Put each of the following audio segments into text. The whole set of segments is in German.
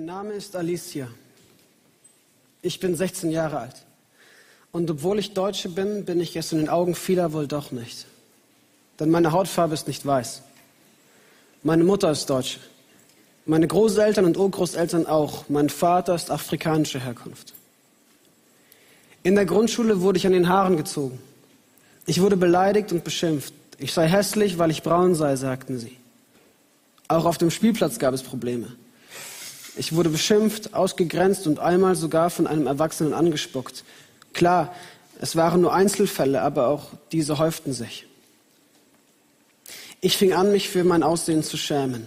Mein Name ist Alicia. Ich bin 16 Jahre alt. Und obwohl ich Deutsche bin, bin ich es in den Augen vieler wohl doch nicht. Denn meine Hautfarbe ist nicht weiß. Meine Mutter ist Deutsche. Meine Großeltern und Urgroßeltern auch. Mein Vater ist afrikanischer Herkunft. In der Grundschule wurde ich an den Haaren gezogen. Ich wurde beleidigt und beschimpft. Ich sei hässlich, weil ich braun sei, sagten sie. Auch auf dem Spielplatz gab es Probleme. Ich wurde beschimpft, ausgegrenzt und einmal sogar von einem Erwachsenen angespuckt. Klar, es waren nur Einzelfälle, aber auch diese häuften sich. Ich fing an, mich für mein Aussehen zu schämen.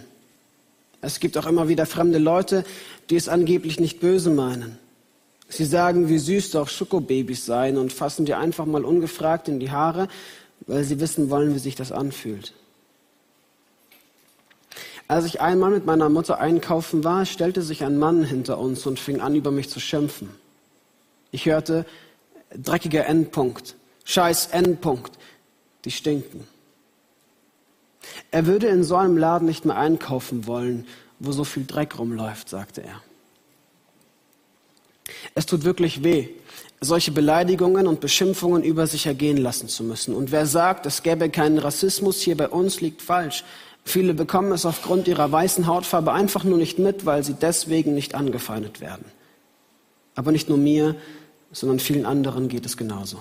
Es gibt auch immer wieder fremde Leute, die es angeblich nicht böse meinen. Sie sagen, wie süß doch Schokobabys seien und fassen dir einfach mal ungefragt in die Haare, weil sie wissen wollen, wie sich das anfühlt. Als ich einmal mit meiner Mutter einkaufen war, stellte sich ein Mann hinter uns und fing an, über mich zu schimpfen. Ich hörte, dreckiger Endpunkt, scheiß Endpunkt, die stinken. Er würde in so einem Laden nicht mehr einkaufen wollen, wo so viel Dreck rumläuft, sagte er. Es tut wirklich weh, solche Beleidigungen und Beschimpfungen über sich ergehen lassen zu müssen. Und wer sagt, es gäbe keinen Rassismus hier bei uns, liegt falsch. Viele bekommen es aufgrund ihrer weißen Hautfarbe einfach nur nicht mit, weil sie deswegen nicht angefeindet werden. Aber nicht nur mir, sondern vielen anderen geht es genauso.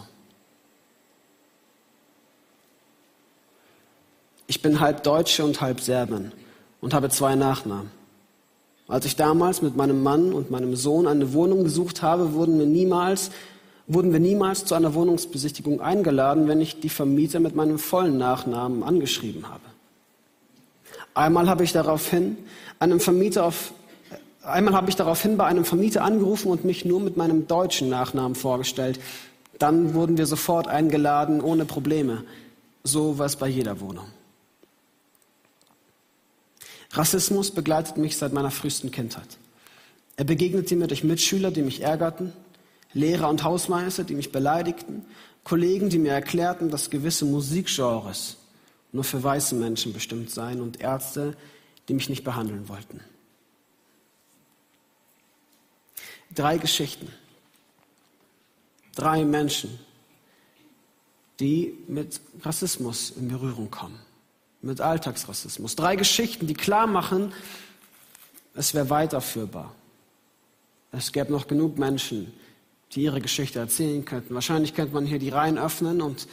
Ich bin halb Deutsche und halb Serbin und habe zwei Nachnamen. Als ich damals mit meinem Mann und meinem Sohn eine Wohnung gesucht habe, wurden wir niemals, wurden wir niemals zu einer Wohnungsbesichtigung eingeladen, wenn ich die Vermieter mit meinem vollen Nachnamen angeschrieben habe. Einmal habe ich daraufhin einem Vermieter auf, einmal habe ich daraufhin bei einem Vermieter angerufen und mich nur mit meinem deutschen Nachnamen vorgestellt. Dann wurden wir sofort eingeladen, ohne Probleme. So was bei jeder Wohnung. Rassismus begleitet mich seit meiner frühesten Kindheit. Er begegnete mir durch Mitschüler, die mich ärgerten, Lehrer und Hausmeister, die mich beleidigten, Kollegen, die mir erklärten, dass gewisse Musikgenres nur für weiße Menschen bestimmt seien und Ärzte, die mich nicht behandeln wollten. Drei Geschichten. Drei Menschen, die mit Rassismus in Berührung kommen mit Alltagsrassismus. Drei Geschichten, die klar machen, es wäre weiterführbar. Es gäbe noch genug Menschen, die ihre Geschichte erzählen könnten. Wahrscheinlich könnte man hier die Reihen öffnen und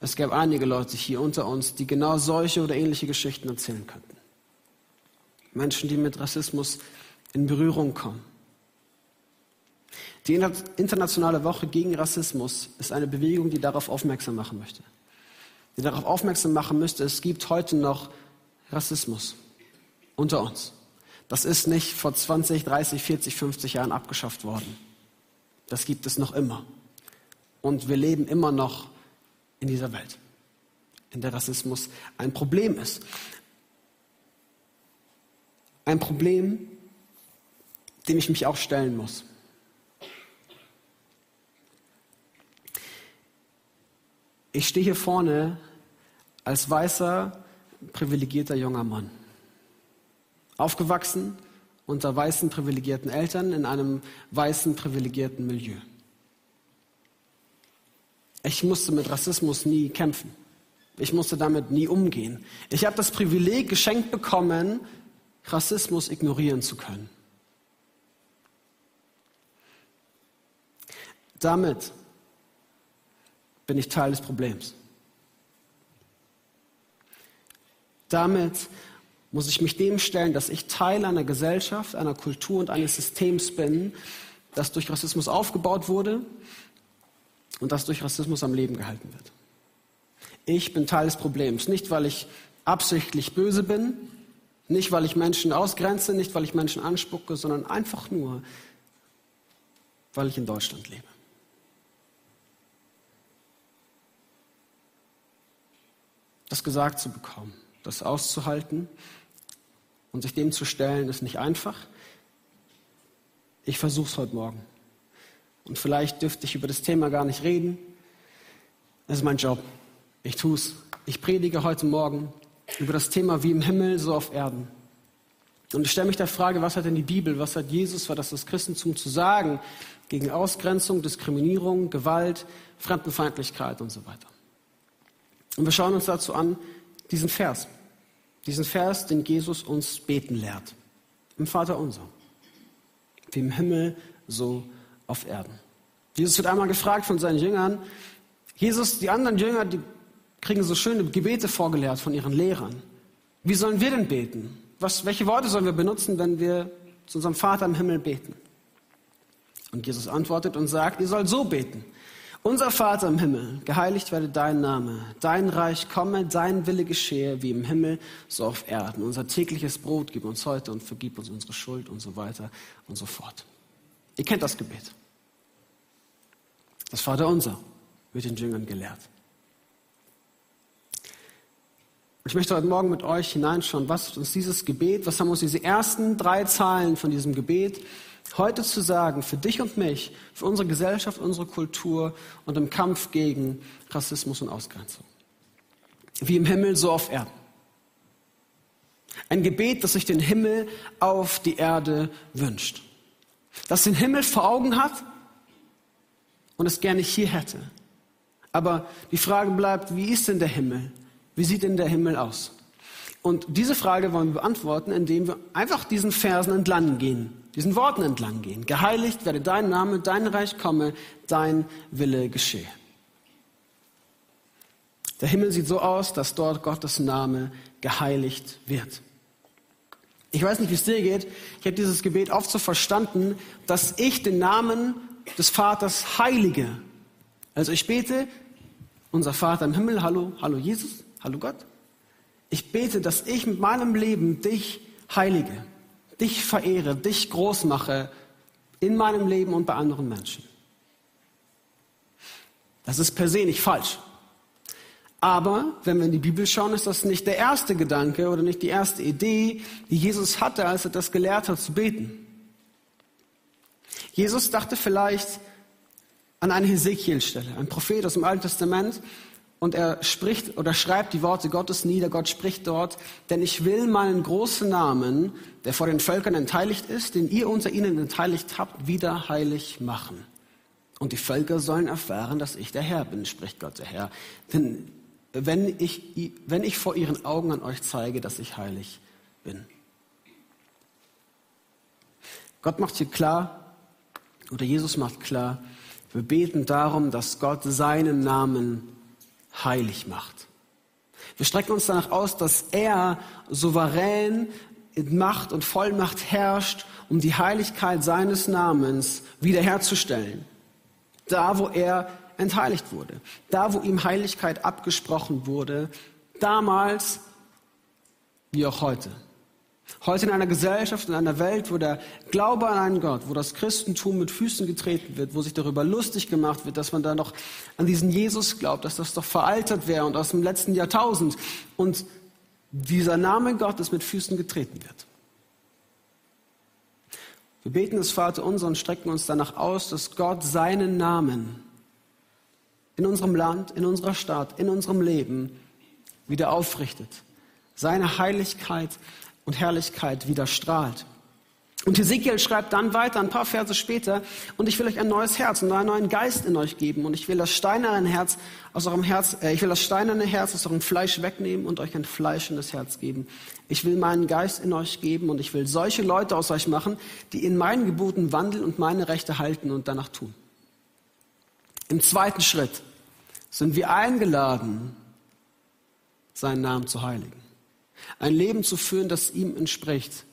es gäbe einige Leute hier unter uns, die genau solche oder ähnliche Geschichten erzählen könnten. Menschen, die mit Rassismus in Berührung kommen. Die Internationale Woche gegen Rassismus ist eine Bewegung, die darauf aufmerksam machen möchte die darauf aufmerksam machen müsste, es gibt heute noch Rassismus unter uns. Das ist nicht vor 20, 30, 40, 50 Jahren abgeschafft worden. Das gibt es noch immer. Und wir leben immer noch in dieser Welt, in der Rassismus ein Problem ist. Ein Problem, dem ich mich auch stellen muss. Ich stehe hier vorne als weißer, privilegierter junger Mann. Aufgewachsen unter weißen, privilegierten Eltern in einem weißen, privilegierten Milieu. Ich musste mit Rassismus nie kämpfen. Ich musste damit nie umgehen. Ich habe das Privileg geschenkt bekommen, Rassismus ignorieren zu können. Damit bin ich Teil des Problems. Damit muss ich mich dem stellen, dass ich Teil einer Gesellschaft, einer Kultur und eines Systems bin, das durch Rassismus aufgebaut wurde und das durch Rassismus am Leben gehalten wird. Ich bin Teil des Problems, nicht weil ich absichtlich böse bin, nicht weil ich Menschen ausgrenze, nicht weil ich Menschen anspucke, sondern einfach nur, weil ich in Deutschland lebe. Das gesagt zu bekommen das auszuhalten und sich dem zu stellen, ist nicht einfach. Ich versuche es heute Morgen. Und vielleicht dürfte ich über das Thema gar nicht reden. Das ist mein Job. Ich tue es. Ich predige heute Morgen über das Thema wie im Himmel, so auf Erden. Und ich stelle mich der Frage, was hat denn die Bibel, was hat Jesus, was hat das Christentum zu sagen gegen Ausgrenzung, Diskriminierung, Gewalt, Fremdenfeindlichkeit und so weiter. Und wir schauen uns dazu an diesen Vers, diesen Vers, den Jesus uns beten lehrt, im Vater unser, wie im Himmel, so auf Erden. Jesus wird einmal gefragt von seinen Jüngern, Jesus, die anderen Jünger, die kriegen so schöne Gebete vorgelehrt von ihren Lehrern. Wie sollen wir denn beten? Was, welche Worte sollen wir benutzen, wenn wir zu unserem Vater im Himmel beten? Und Jesus antwortet und sagt, ihr sollt so beten. Unser Vater im Himmel, geheiligt werde dein Name, dein Reich komme, dein Wille geschehe, wie im Himmel, so auf Erden. Unser tägliches Brot gib uns heute und vergib uns unsere Schuld und so weiter und so fort. Ihr kennt das Gebet. Das Vater unser wird den Jüngern gelehrt. Ich möchte heute Morgen mit euch hineinschauen, was uns dieses Gebet, was haben uns diese ersten drei Zahlen von diesem Gebet heute zu sagen, für dich und mich, für unsere Gesellschaft, unsere Kultur und im Kampf gegen Rassismus und Ausgrenzung. Wie im Himmel, so auf Erden. Ein Gebet, das sich den Himmel auf die Erde wünscht. Das den Himmel vor Augen hat und es gerne hier hätte. Aber die Frage bleibt, wie ist denn der Himmel? Wie sieht denn der Himmel aus? Und diese Frage wollen wir beantworten, indem wir einfach diesen Versen entlang gehen, diesen Worten entlang gehen. Geheiligt werde dein Name, dein Reich komme, dein Wille geschehe. Der Himmel sieht so aus, dass dort Gottes Name geheiligt wird. Ich weiß nicht, wie es dir geht. Ich habe dieses Gebet oft so verstanden, dass ich den Namen des Vaters heilige. Also ich bete, unser Vater im Himmel, hallo, hallo Jesus, hallo Gott. Ich bete, dass ich mit meinem Leben dich heilige, dich verehre, dich groß mache in meinem Leben und bei anderen Menschen. Das ist per se nicht falsch. Aber wenn wir in die Bibel schauen, ist das nicht der erste Gedanke oder nicht die erste Idee, die Jesus hatte, als er das gelehrt hat zu beten. Jesus dachte vielleicht an eine Hesekiel-Stelle, ein Prophet aus dem Alten Testament, und er spricht oder schreibt die Worte Gottes nieder. Gott spricht dort, denn ich will meinen großen Namen, der vor den Völkern entheiligt ist, den ihr unter ihnen entheiligt habt, wieder heilig machen. Und die Völker sollen erfahren, dass ich der Herr bin, spricht Gott der Herr. Denn wenn ich, wenn ich vor ihren Augen an euch zeige, dass ich heilig bin. Gott macht hier klar, oder Jesus macht klar, wir beten darum, dass Gott seinen Namen heilig macht. Wir strecken uns danach aus, dass er souverän in Macht und Vollmacht herrscht, um die Heiligkeit seines Namens wiederherzustellen. Da, wo er entheiligt wurde. Da, wo ihm Heiligkeit abgesprochen wurde. Damals wie auch heute. Heute in einer Gesellschaft, in einer Welt, wo der Glaube an einen Gott, wo das Christentum mit Füßen getreten wird, wo sich darüber lustig gemacht wird, dass man da noch an diesen Jesus glaubt, dass das doch veraltet wäre und aus dem letzten Jahrtausend und dieser Name Gottes mit Füßen getreten wird. Wir beten das Vater unser und strecken uns danach aus, dass Gott seinen Namen in unserem Land, in unserer Stadt, in unserem Leben wieder aufrichtet. Seine Heiligkeit und Herrlichkeit wieder strahlt. Und Ezekiel schreibt dann weiter, ein paar Verse später, und ich will euch ein neues Herz und einen neuen Geist in euch geben, und ich will das steinerne Herz aus eurem Herz, äh, ich will das steinerne Herz aus eurem Fleisch wegnehmen und euch ein fleischendes Herz geben. Ich will meinen Geist in euch geben, und ich will solche Leute aus euch machen, die in meinen Geboten wandeln und meine Rechte halten und danach tun. Im zweiten Schritt sind wir eingeladen, seinen Namen zu heiligen. Ein Leben zu führen, das ihm entspricht.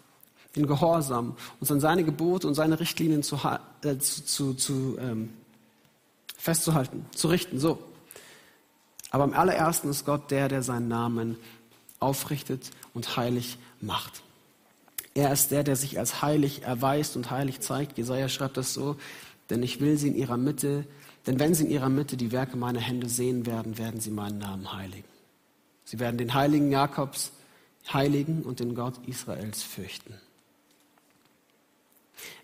In Gehorsam, uns an seine Gebote und seine Richtlinien zu, äh, zu, zu, zu ähm, festzuhalten, zu richten. So. Aber am allerersten ist Gott der, der seinen Namen aufrichtet und heilig macht. Er ist der, der sich als heilig erweist und heilig zeigt. Jesaja schreibt das so, denn ich will sie in ihrer Mitte, denn wenn sie in ihrer Mitte die Werke meiner Hände sehen werden, werden sie meinen Namen heiligen. Sie werden den Heiligen Jakobs heiligen und den Gott Israels fürchten.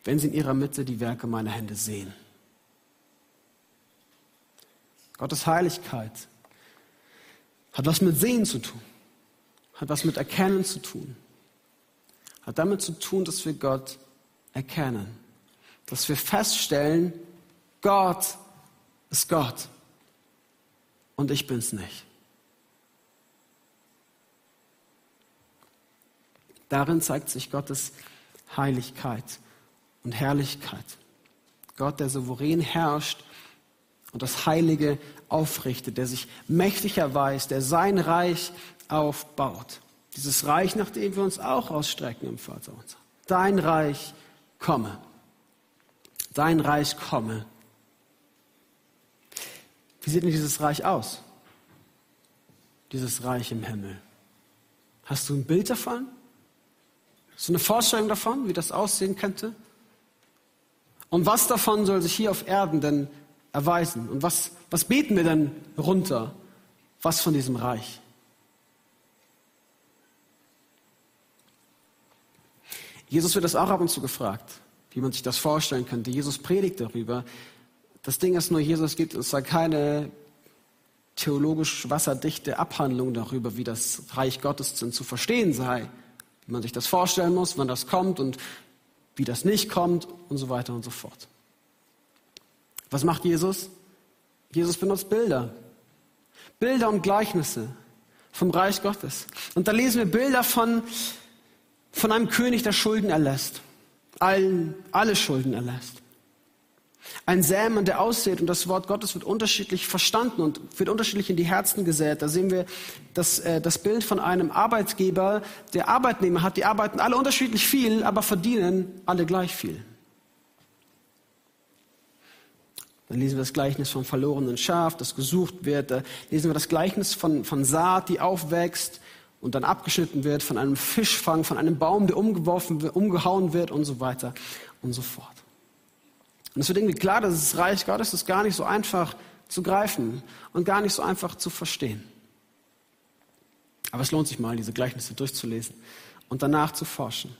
Wenn sie in ihrer Mitte die Werke meiner Hände sehen. Gottes Heiligkeit hat was mit Sehen zu tun, hat was mit Erkennen zu tun, hat damit zu tun, dass wir Gott erkennen. Dass wir feststellen, Gott ist Gott und ich bin's nicht. Darin zeigt sich Gottes Heiligkeit und Herrlichkeit. Gott, der souverän herrscht und das Heilige aufrichtet, der sich mächtig erweist, der sein Reich aufbaut. Dieses Reich, nach dem wir uns auch ausstrecken im Vater unser. Dein Reich komme. Dein Reich komme. Wie sieht denn dieses Reich aus? Dieses Reich im Himmel. Hast du ein Bild davon? So eine Vorstellung davon, wie das aussehen könnte? Und was davon soll sich hier auf Erden denn erweisen? Und was, was beten wir denn runter? Was von diesem Reich? Jesus wird das auch ab und zu gefragt, wie man sich das vorstellen könnte. Jesus predigt darüber. Das Ding ist nur, Jesus gibt uns da keine theologisch wasserdichte Abhandlung darüber, wie das Reich Gottes zu verstehen sei, wie man sich das vorstellen muss, wann das kommt und wie das nicht kommt und so weiter und so fort. Was macht Jesus? Jesus benutzt Bilder. Bilder und Gleichnisse vom Reich Gottes. Und da lesen wir Bilder von von einem König, der Schulden erlässt. Allen, alle Schulden erlässt. Ein Sämann, der aussät und das Wort Gottes wird unterschiedlich verstanden und wird unterschiedlich in die Herzen gesät. Da sehen wir das, äh, das Bild von einem Arbeitgeber, der Arbeitnehmer hat. Die arbeiten alle unterschiedlich viel, aber verdienen alle gleich viel. Dann lesen wir das Gleichnis vom verlorenen Schaf, das gesucht wird. Da lesen wir das Gleichnis von, von Saat, die aufwächst und dann abgeschnitten wird, von einem Fischfang, von einem Baum, der umgeworfen umgehauen wird und so weiter und so fort. Und es wird irgendwie klar, dass das Reich Gottes ist gar nicht so einfach zu greifen und gar nicht so einfach zu verstehen. Aber es lohnt sich mal, diese Gleichnisse durchzulesen und danach zu forschen.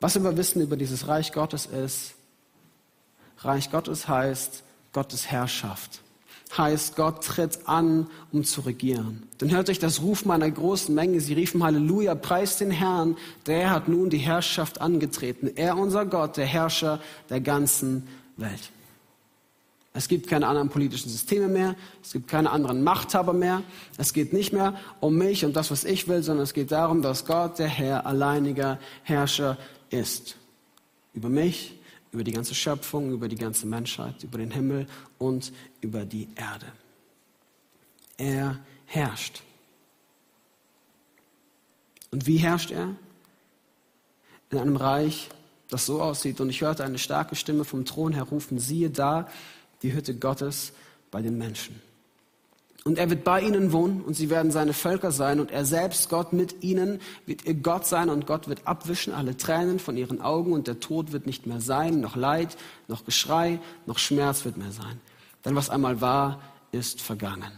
Was wir wissen über dieses Reich Gottes ist, Reich Gottes heißt Gottes Herrschaft heißt, Gott tritt an, um zu regieren. Dann hört euch das Rufen einer großen Menge. Sie riefen Halleluja, preist den Herrn, der hat nun die Herrschaft angetreten. Er, unser Gott, der Herrscher der ganzen Welt. Es gibt keine anderen politischen Systeme mehr, es gibt keine anderen Machthaber mehr. Es geht nicht mehr um mich und das, was ich will, sondern es geht darum, dass Gott der Herr alleiniger Herrscher ist. Über mich, über die ganze Schöpfung, über die ganze Menschheit, über den Himmel und über die Erde. Er herrscht. Und wie herrscht er? In einem Reich, das so aussieht. Und ich hörte eine starke Stimme vom Thron her rufen, siehe da, die Hütte Gottes bei den Menschen. Und er wird bei ihnen wohnen und sie werden seine Völker sein und er selbst, Gott mit ihnen, wird ihr Gott sein und Gott wird abwischen alle Tränen von ihren Augen und der Tod wird nicht mehr sein, noch Leid, noch Geschrei, noch Schmerz wird mehr sein. Denn was einmal war, ist vergangen.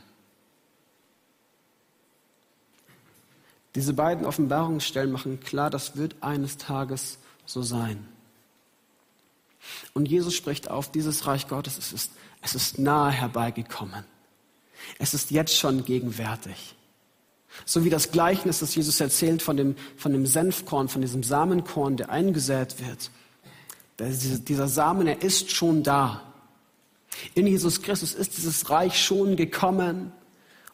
Diese beiden Offenbarungsstellen machen klar, das wird eines Tages so sein. Und Jesus spricht auf, dieses Reich Gottes, es ist, es ist nahe herbeigekommen. Es ist jetzt schon gegenwärtig. So wie das Gleichnis, das Jesus erzählt von dem, von dem Senfkorn, von diesem Samenkorn, der eingesät wird. Dieser Samen, er ist schon da. In Jesus Christus ist dieses Reich schon gekommen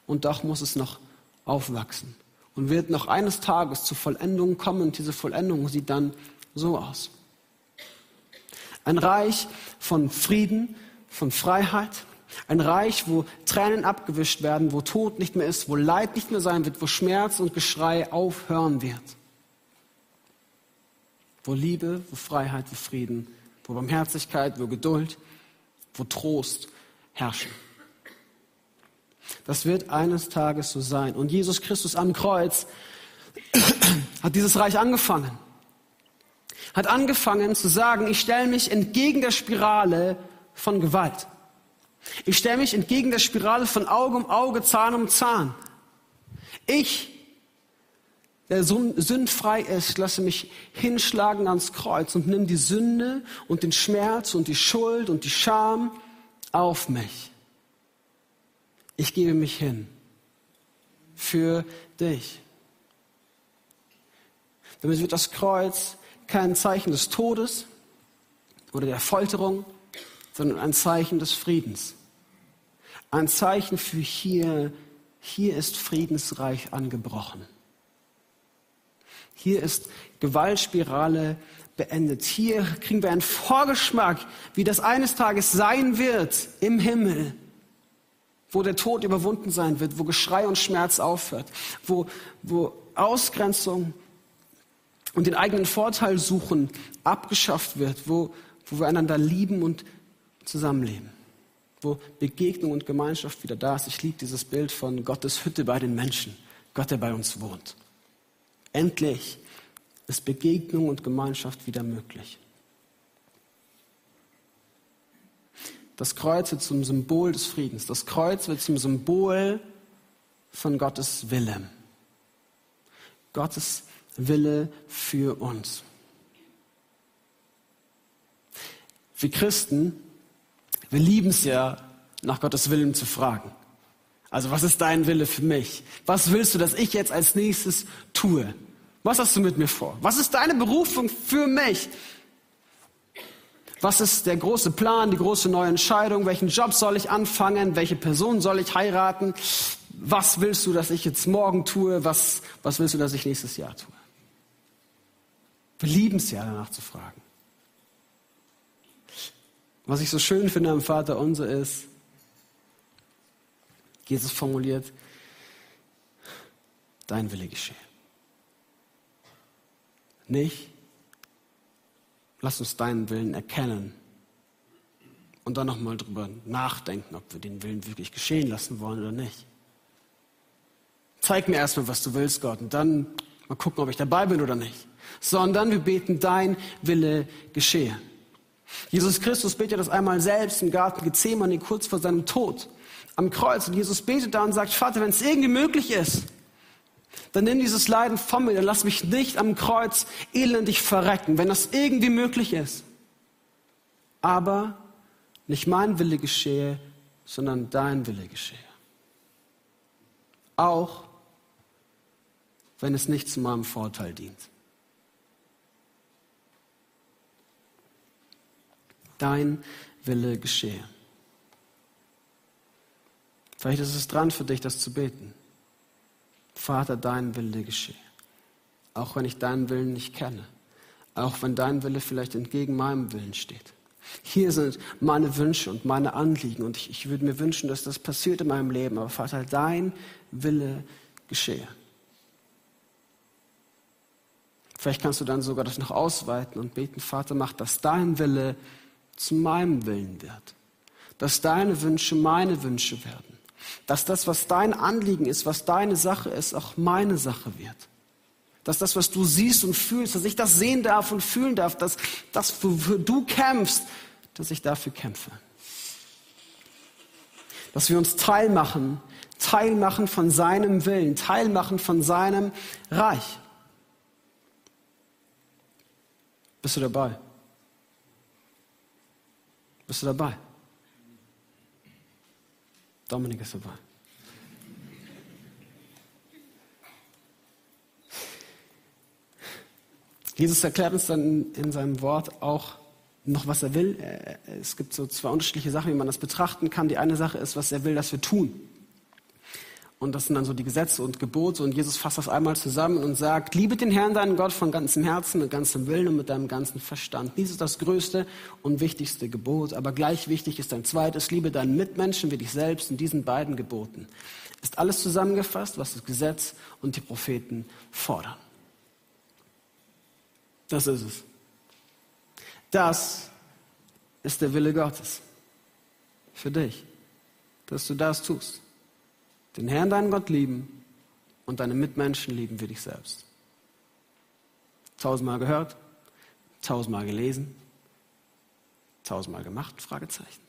und doch muss es noch aufwachsen und wird noch eines Tages zur Vollendung kommen und diese Vollendung sieht dann so aus. Ein Reich von Frieden, von Freiheit, ein Reich, wo Tränen abgewischt werden, wo Tod nicht mehr ist, wo Leid nicht mehr sein wird, wo Schmerz und Geschrei aufhören wird. Wo Liebe, wo Freiheit, wo Frieden, wo Barmherzigkeit, wo Geduld, wo Trost herrschen. Das wird eines Tages so sein. Und Jesus Christus am Kreuz hat dieses Reich angefangen. Hat angefangen zu sagen, ich stelle mich entgegen der Spirale von Gewalt. Ich stelle mich entgegen der Spirale von Auge um Auge, Zahn um Zahn. Ich, der sündfrei ist, lasse mich hinschlagen ans Kreuz und nimm die Sünde und den Schmerz und die Schuld und die Scham auf mich. Ich gebe mich hin. für dich. Damit wird das Kreuz kein Zeichen des Todes oder der Folterung, sondern ein Zeichen des Friedens. Ein Zeichen für hier, hier ist Friedensreich angebrochen. Hier ist Gewaltspirale beendet. Hier kriegen wir einen Vorgeschmack, wie das eines Tages sein wird im Himmel, wo der Tod überwunden sein wird, wo Geschrei und Schmerz aufhört, wo, wo Ausgrenzung und den eigenen Vorteil suchen abgeschafft wird, wo, wo wir einander lieben und zusammenleben, wo Begegnung und Gemeinschaft wieder da ist. Ich liebe dieses Bild von Gottes Hütte bei den Menschen, Gott, der bei uns wohnt. Endlich ist Begegnung und Gemeinschaft wieder möglich. Das Kreuz wird zum Symbol des Friedens. Das Kreuz wird zum Symbol von Gottes Wille. Gottes Wille für uns. Wir Christen, wir lieben es ja, nach Gottes Willen zu fragen. Also was ist dein Wille für mich? Was willst du, dass ich jetzt als nächstes tue? Was hast du mit mir vor? Was ist deine Berufung für mich? Was ist der große Plan, die große neue Entscheidung? Welchen Job soll ich anfangen? Welche Person soll ich heiraten? Was willst du, dass ich jetzt morgen tue? Was, was willst du, dass ich nächstes Jahr tue? Wir lieben es ja, danach zu fragen. Was ich so schön finde am Vater unser ist, Jesus formuliert, dein Wille geschehe. Nicht, lass uns deinen Willen erkennen und dann nochmal drüber nachdenken, ob wir den Willen wirklich geschehen lassen wollen oder nicht. Zeig mir erstmal, was du willst, Gott, und dann mal gucken, ob ich dabei bin oder nicht. Sondern wir beten, dein Wille geschehe. Jesus Christus betet das einmal selbst im Garten Gethsemane kurz vor seinem Tod am Kreuz. Und Jesus betet da und sagt, Vater, wenn es irgendwie möglich ist, dann nimm dieses Leiden von mir, dann lass mich nicht am Kreuz elendig verrecken, wenn das irgendwie möglich ist. Aber nicht mein Wille geschehe, sondern dein Wille geschehe. Auch wenn es nicht zu meinem Vorteil dient. Dein Wille geschehe. Vielleicht ist es dran für dich, das zu beten. Vater, dein Wille geschehe. Auch wenn ich deinen Willen nicht kenne. Auch wenn dein Wille vielleicht entgegen meinem Willen steht. Hier sind meine Wünsche und meine Anliegen und ich, ich würde mir wünschen, dass das passiert in meinem Leben. Aber Vater, dein Wille geschehe. Vielleicht kannst du dann sogar das noch ausweiten und beten, Vater, mach, dass dein Wille zu meinem Willen wird. Dass deine Wünsche meine Wünsche werden. Dass das, was dein Anliegen ist, was deine Sache ist, auch meine Sache wird. Dass das, was du siehst und fühlst, dass ich das sehen darf und fühlen darf, dass das, wofür du kämpfst, dass ich dafür kämpfe. Dass wir uns teilmachen, teilmachen von seinem Willen, teilmachen von seinem Reich. Bist du dabei? Bist du dabei? Dominik ist dabei. Jesus erklärt uns dann in seinem Wort auch noch, was er will. Es gibt so zwei unterschiedliche Sachen, wie man das betrachten kann. Die eine Sache ist, was er will, dass wir tun. Und das sind dann so die Gesetze und Gebote. Und Jesus fasst das einmal zusammen und sagt, liebe den Herrn, deinen Gott, von ganzem Herzen, mit ganzem Willen und mit deinem ganzen Verstand. Dies ist das größte und wichtigste Gebot. Aber gleich wichtig ist ein zweites, liebe deinen Mitmenschen wie dich selbst. In diesen beiden Geboten ist alles zusammengefasst, was das Gesetz und die Propheten fordern. Das ist es. Das ist der Wille Gottes für dich, dass du das tust den Herrn, deinen Gott lieben und deine Mitmenschen lieben wie dich selbst. Tausendmal gehört, tausendmal gelesen, tausendmal gemacht? Fragezeichen.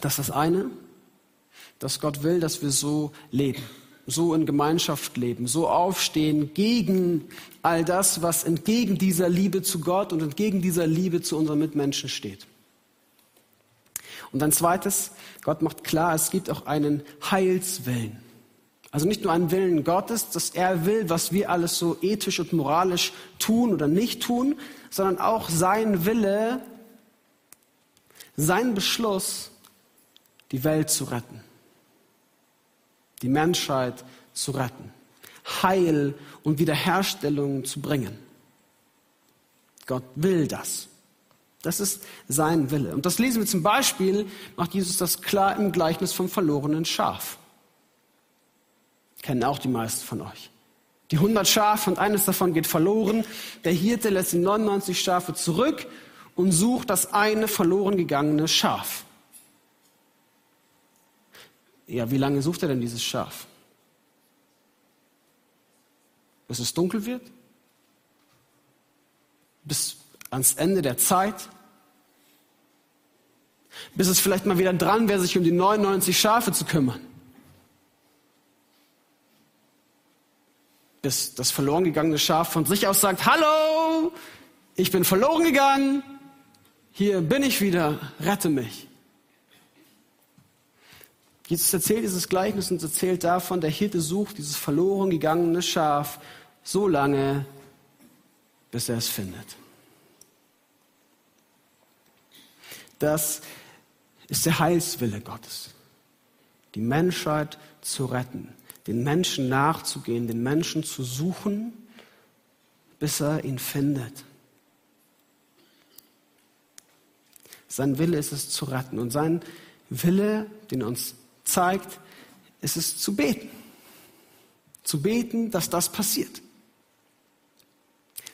Das ist das eine, dass Gott will, dass wir so leben, so in Gemeinschaft leben, so aufstehen gegen all das, was entgegen dieser Liebe zu Gott und entgegen dieser Liebe zu unseren Mitmenschen steht. Und ein zweites, Gott macht klar, es gibt auch einen Heilswillen. Also nicht nur einen Willen Gottes, dass er will, was wir alles so ethisch und moralisch tun oder nicht tun, sondern auch sein Wille, sein Beschluss, die Welt zu retten, die Menschheit zu retten, Heil und Wiederherstellung zu bringen. Gott will das. Das ist sein Wille. Und das lesen wir zum Beispiel, macht Jesus das klar im Gleichnis vom verlorenen Schaf. Kennen auch die meisten von euch. Die 100 Schafe und eines davon geht verloren. Der Hirte lässt die 99 Schafe zurück und sucht das eine verloren gegangene Schaf. Ja, wie lange sucht er denn dieses Schaf? Bis es dunkel wird? Bis ans Ende der Zeit? Bis es vielleicht mal wieder dran wäre, sich um die 99 Schafe zu kümmern? Bis das verloren gegangene Schaf von sich aus sagt, hallo, ich bin verloren gegangen, hier bin ich wieder, rette mich. Jesus erzählt dieses Gleichnis und erzählt davon, der Hirte sucht dieses verloren gegangene Schaf so lange, bis er es findet. Das ist der Heilswille Gottes, die Menschheit zu retten, den Menschen nachzugehen, den Menschen zu suchen, bis er ihn findet. Sein Wille ist es zu retten und sein Wille, den er uns zeigt, ist es zu beten. Zu beten, dass das passiert.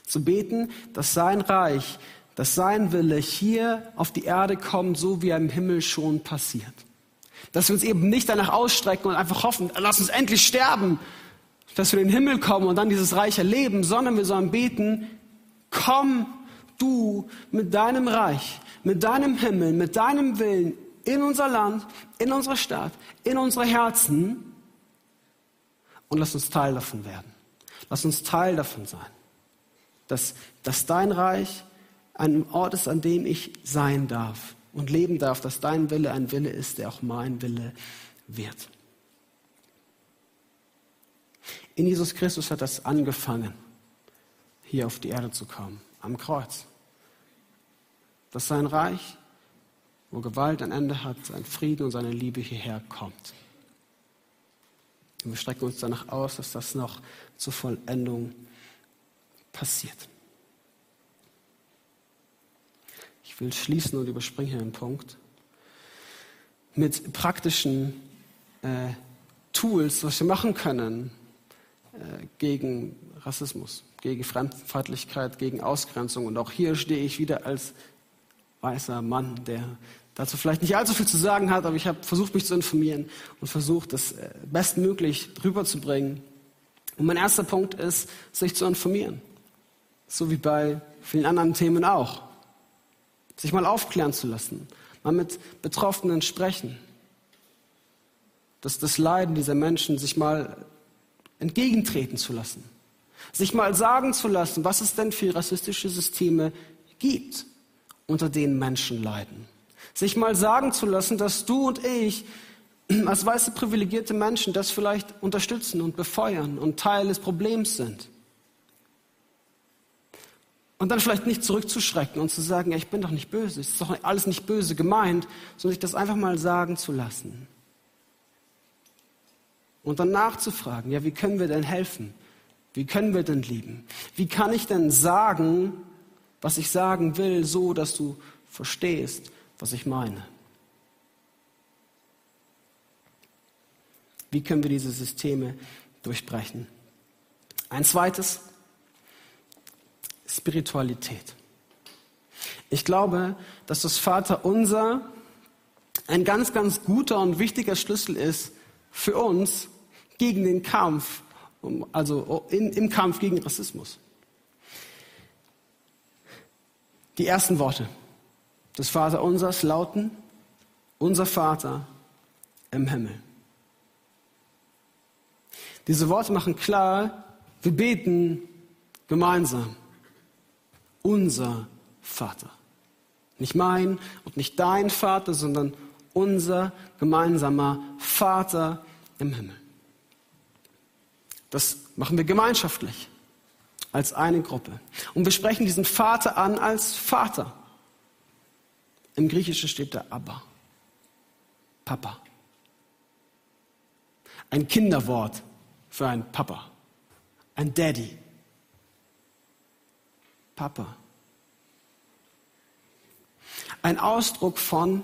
Zu beten, dass sein Reich, dass sein Wille hier auf die Erde kommt, so wie er im Himmel schon passiert. Dass wir uns eben nicht danach ausstrecken und einfach hoffen, lass uns endlich sterben, dass wir in den Himmel kommen und dann dieses Reich erleben, sondern wir sollen beten, komm du mit deinem Reich, mit deinem Himmel, mit deinem Willen in unser Land, in unsere Stadt, in unsere Herzen und lass uns Teil davon werden. Lass uns Teil davon sein, dass, dass dein Reich ein Ort ist, an dem ich sein darf und leben darf, dass dein Wille ein Wille ist, der auch mein Wille wird. In Jesus Christus hat das angefangen, hier auf die Erde zu kommen, am Kreuz. Dass sein Reich wo Gewalt ein Ende hat, sein Frieden und seine Liebe hierher kommt. Und wir strecken uns danach aus, dass das noch zur Vollendung passiert. Ich will schließen und überspringe hier einen Punkt. Mit praktischen äh, Tools, was wir machen können äh, gegen Rassismus, gegen Fremdenfeindlichkeit, gegen Ausgrenzung. Und auch hier stehe ich wieder als weißer Mann, der dazu vielleicht nicht allzu viel zu sagen hat, aber ich habe versucht, mich zu informieren und versucht, das äh, bestmöglich rüberzubringen. Und mein erster Punkt ist, sich zu informieren. So wie bei vielen anderen Themen auch. Sich mal aufklären zu lassen, mal mit Betroffenen sprechen. Dass das Leiden dieser Menschen sich mal entgegentreten zu lassen. Sich mal sagen zu lassen, was es denn für rassistische Systeme gibt, unter denen Menschen leiden. Sich mal sagen zu lassen, dass du und ich als weiße privilegierte Menschen das vielleicht unterstützen und befeuern und Teil des Problems sind. Und dann vielleicht nicht zurückzuschrecken und zu sagen, ja, ich bin doch nicht böse, es ist doch alles nicht böse gemeint, sondern sich das einfach mal sagen zu lassen. Und dann nachzufragen, ja, wie können wir denn helfen? Wie können wir denn lieben? Wie kann ich denn sagen, was ich sagen will, so dass du verstehst, was ich meine. Wie können wir diese Systeme durchbrechen? Ein zweites, Spiritualität. Ich glaube, dass das Vaterunser ein ganz, ganz guter und wichtiger Schlüssel ist für uns gegen den Kampf, also in, im Kampf gegen Rassismus. Die ersten Worte des Vaterunsers lauten, unser Vater im Himmel. Diese Worte machen klar, wir beten gemeinsam. Unser Vater. Nicht mein und nicht dein Vater, sondern unser gemeinsamer Vater im Himmel. Das machen wir gemeinschaftlich, als eine Gruppe. Und wir sprechen diesen Vater an als Vater. Im Griechischen steht da Abba, Papa. Ein Kinderwort für einen Papa, ein Daddy. Papa. Ein Ausdruck von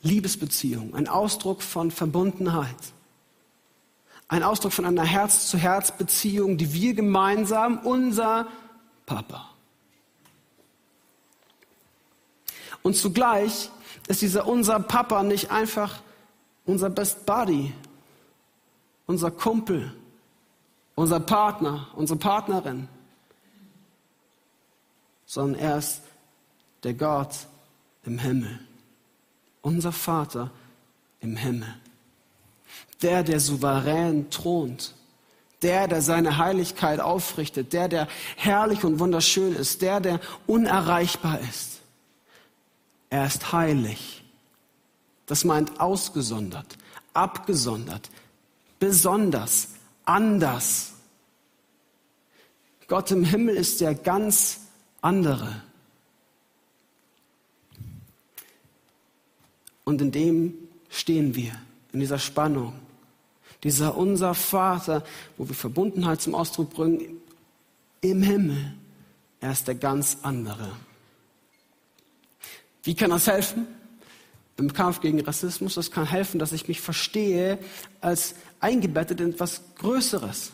Liebesbeziehung, ein Ausdruck von Verbundenheit, ein Ausdruck von einer Herz-zu-Herz-Beziehung, die wir gemeinsam, unser Papa. Und zugleich ist dieser unser Papa nicht einfach unser Best Buddy, unser Kumpel, unser Partner, unsere Partnerin, sondern er ist der Gott im Himmel, unser Vater im Himmel, der, der souverän thront, der, der seine Heiligkeit aufrichtet, der, der herrlich und wunderschön ist, der, der unerreichbar ist. Er ist heilig. Das meint ausgesondert, abgesondert, besonders, anders. Gott im Himmel ist der ganz andere. Und in dem stehen wir, in dieser Spannung. Dieser unser Vater, wo wir Verbundenheit zum Ausdruck bringen, im Himmel. Er ist der ganz andere. Wie kann das helfen? Im Kampf gegen Rassismus, das kann helfen, dass ich mich verstehe als eingebettet in etwas Größeres.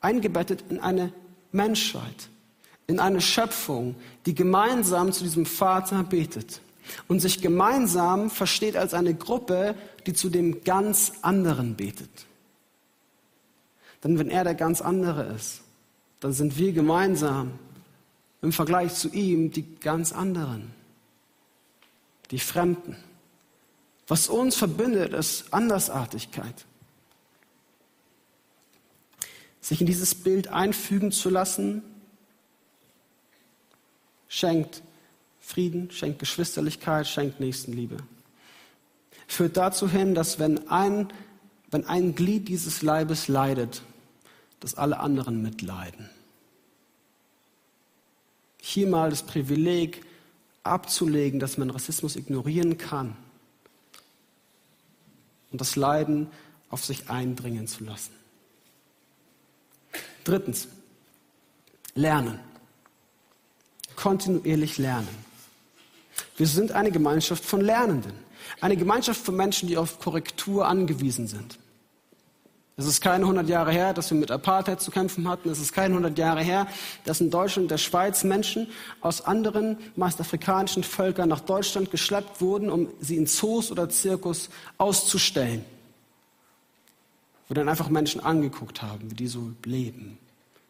Eingebettet in eine Menschheit, in eine Schöpfung, die gemeinsam zu diesem Vater betet und sich gemeinsam versteht als eine Gruppe, die zu dem ganz anderen betet. Denn wenn er der ganz andere ist, dann sind wir gemeinsam im Vergleich zu ihm die ganz anderen, die Fremden. Was uns verbindet, ist Andersartigkeit. Sich in dieses Bild einfügen zu lassen, schenkt Frieden, schenkt Geschwisterlichkeit, schenkt Nächstenliebe. Führt dazu hin, dass wenn ein, wenn ein Glied dieses Leibes leidet, dass alle anderen mitleiden. Hier mal das Privileg abzulegen, dass man Rassismus ignorieren kann und das Leiden auf sich eindringen zu lassen. Drittens, lernen kontinuierlich lernen. Wir sind eine Gemeinschaft von Lernenden. Eine Gemeinschaft von Menschen, die auf Korrektur angewiesen sind. Es ist keine 100 Jahre her, dass wir mit Apartheid zu kämpfen hatten. Es ist keine 100 Jahre her, dass in Deutschland und der Schweiz Menschen aus anderen, meist afrikanischen Völkern nach Deutschland geschleppt wurden, um sie in Zoos oder Zirkus auszustellen. Wo dann einfach Menschen angeguckt haben, wie die so leben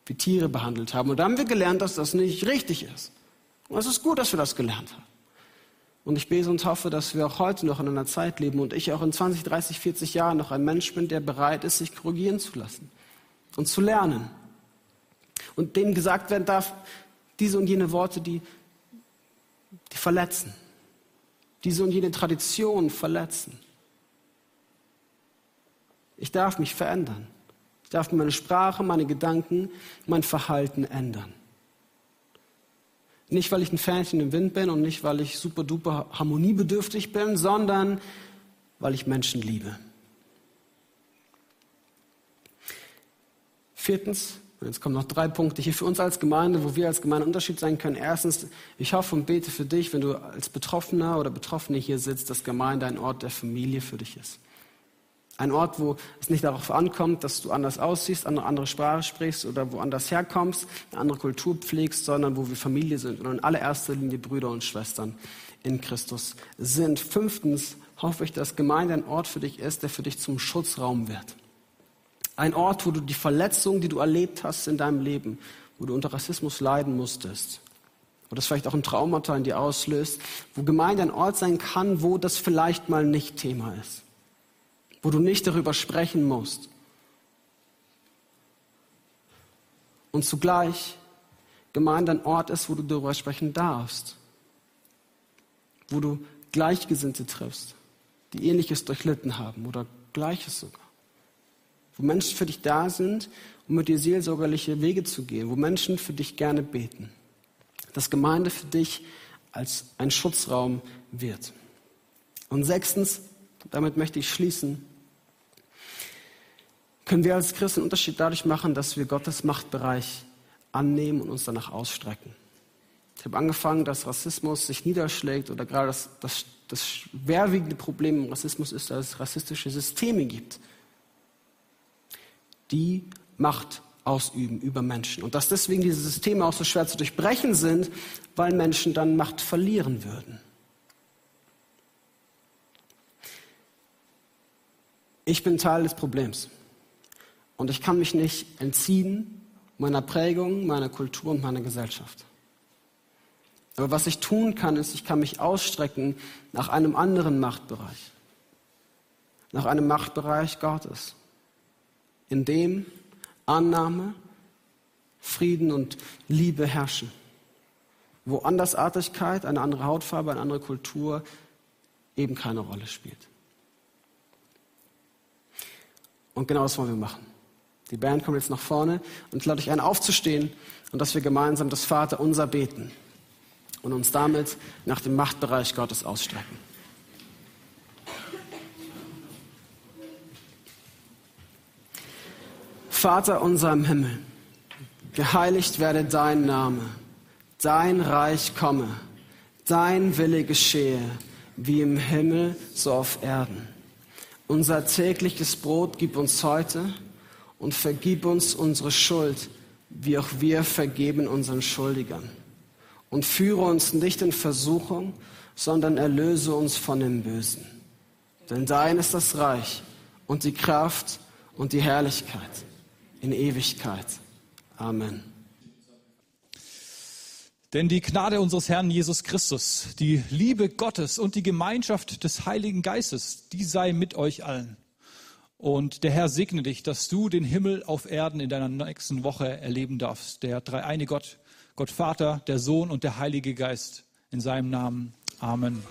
wie Tiere behandelt haben. Und da haben wir gelernt, dass das nicht richtig ist. Und es ist gut, dass wir das gelernt haben. Und ich bete und hoffe, dass wir auch heute noch in einer Zeit leben und ich auch in 20, 30, 40 Jahren noch ein Mensch bin, der bereit ist, sich korrigieren zu lassen und zu lernen. Und dem gesagt werden darf, diese und jene Worte, die, die verletzen. Diese und jene Tradition verletzen. Ich darf mich verändern darf meine Sprache, meine Gedanken, mein Verhalten ändern. Nicht, weil ich ein Fähnchen im Wind bin und nicht, weil ich super duper harmoniebedürftig bin, sondern weil ich Menschen liebe. Viertens, jetzt kommen noch drei Punkte hier für uns als Gemeinde, wo wir als Gemeinde Unterschied sein können. Erstens, ich hoffe und bete für dich, wenn du als Betroffener oder Betroffene hier sitzt, dass Gemeinde ein Ort der Familie für dich ist. Ein Ort, wo es nicht darauf ankommt, dass du anders aussiehst, eine andere Sprache sprichst oder woanders herkommst, eine andere Kultur pflegst, sondern wo wir Familie sind und in allererster Linie Brüder und Schwestern in Christus sind. Fünftens hoffe ich, dass Gemeinde ein Ort für dich ist, der für dich zum Schutzraum wird. Ein Ort, wo du die Verletzung, die du erlebt hast in deinem Leben, wo du unter Rassismus leiden musstest, wo das vielleicht auch ein Traumata in dir auslöst, wo Gemeinde ein Ort sein kann, wo das vielleicht mal nicht Thema ist wo du nicht darüber sprechen musst. Und zugleich Gemeinde ein Ort ist, wo du darüber sprechen darfst, wo du Gleichgesinnte triffst, die Ähnliches durchlitten haben oder Gleiches sogar. Wo Menschen für dich da sind, um mit dir seelsorgerliche Wege zu gehen, wo Menschen für dich gerne beten. Dass Gemeinde für dich als ein Schutzraum wird. Und sechstens, damit möchte ich schließen, können wir als Christen einen Unterschied dadurch machen, dass wir Gottes Machtbereich annehmen und uns danach ausstrecken. Ich habe angefangen, dass Rassismus sich niederschlägt oder gerade das, das, das schwerwiegende Problem im Rassismus ist, dass es rassistische Systeme gibt, die Macht ausüben über Menschen. Und dass deswegen diese Systeme auch so schwer zu durchbrechen sind, weil Menschen dann Macht verlieren würden. Ich bin Teil des Problems. Und ich kann mich nicht entziehen meiner Prägung, meiner Kultur und meiner Gesellschaft. Aber was ich tun kann, ist, ich kann mich ausstrecken nach einem anderen Machtbereich. Nach einem Machtbereich Gottes, in dem Annahme, Frieden und Liebe herrschen. Wo Andersartigkeit, eine andere Hautfarbe, eine andere Kultur eben keine Rolle spielt. Und genau das wollen wir machen. Die Band kommt jetzt nach vorne und lade euch ein, aufzustehen und dass wir gemeinsam das Vater unser beten und uns damit nach dem Machtbereich Gottes ausstrecken. Vater unser im Himmel, geheiligt werde dein Name, dein Reich komme, dein Wille geschehe, wie im Himmel so auf Erden. Unser tägliches Brot gib uns heute und vergib uns unsere Schuld, wie auch wir vergeben unseren Schuldigern. Und führe uns nicht in Versuchung, sondern erlöse uns von dem Bösen. Denn dein ist das Reich und die Kraft und die Herrlichkeit in Ewigkeit. Amen. Denn die Gnade unseres Herrn Jesus Christus, die Liebe Gottes und die Gemeinschaft des Heiligen Geistes, die sei mit euch allen. Und der Herr segne dich, dass du den Himmel auf Erden in deiner nächsten Woche erleben darfst. Der dreieine Gott, Gott Vater, der Sohn und der Heilige Geist. In seinem Namen. Amen.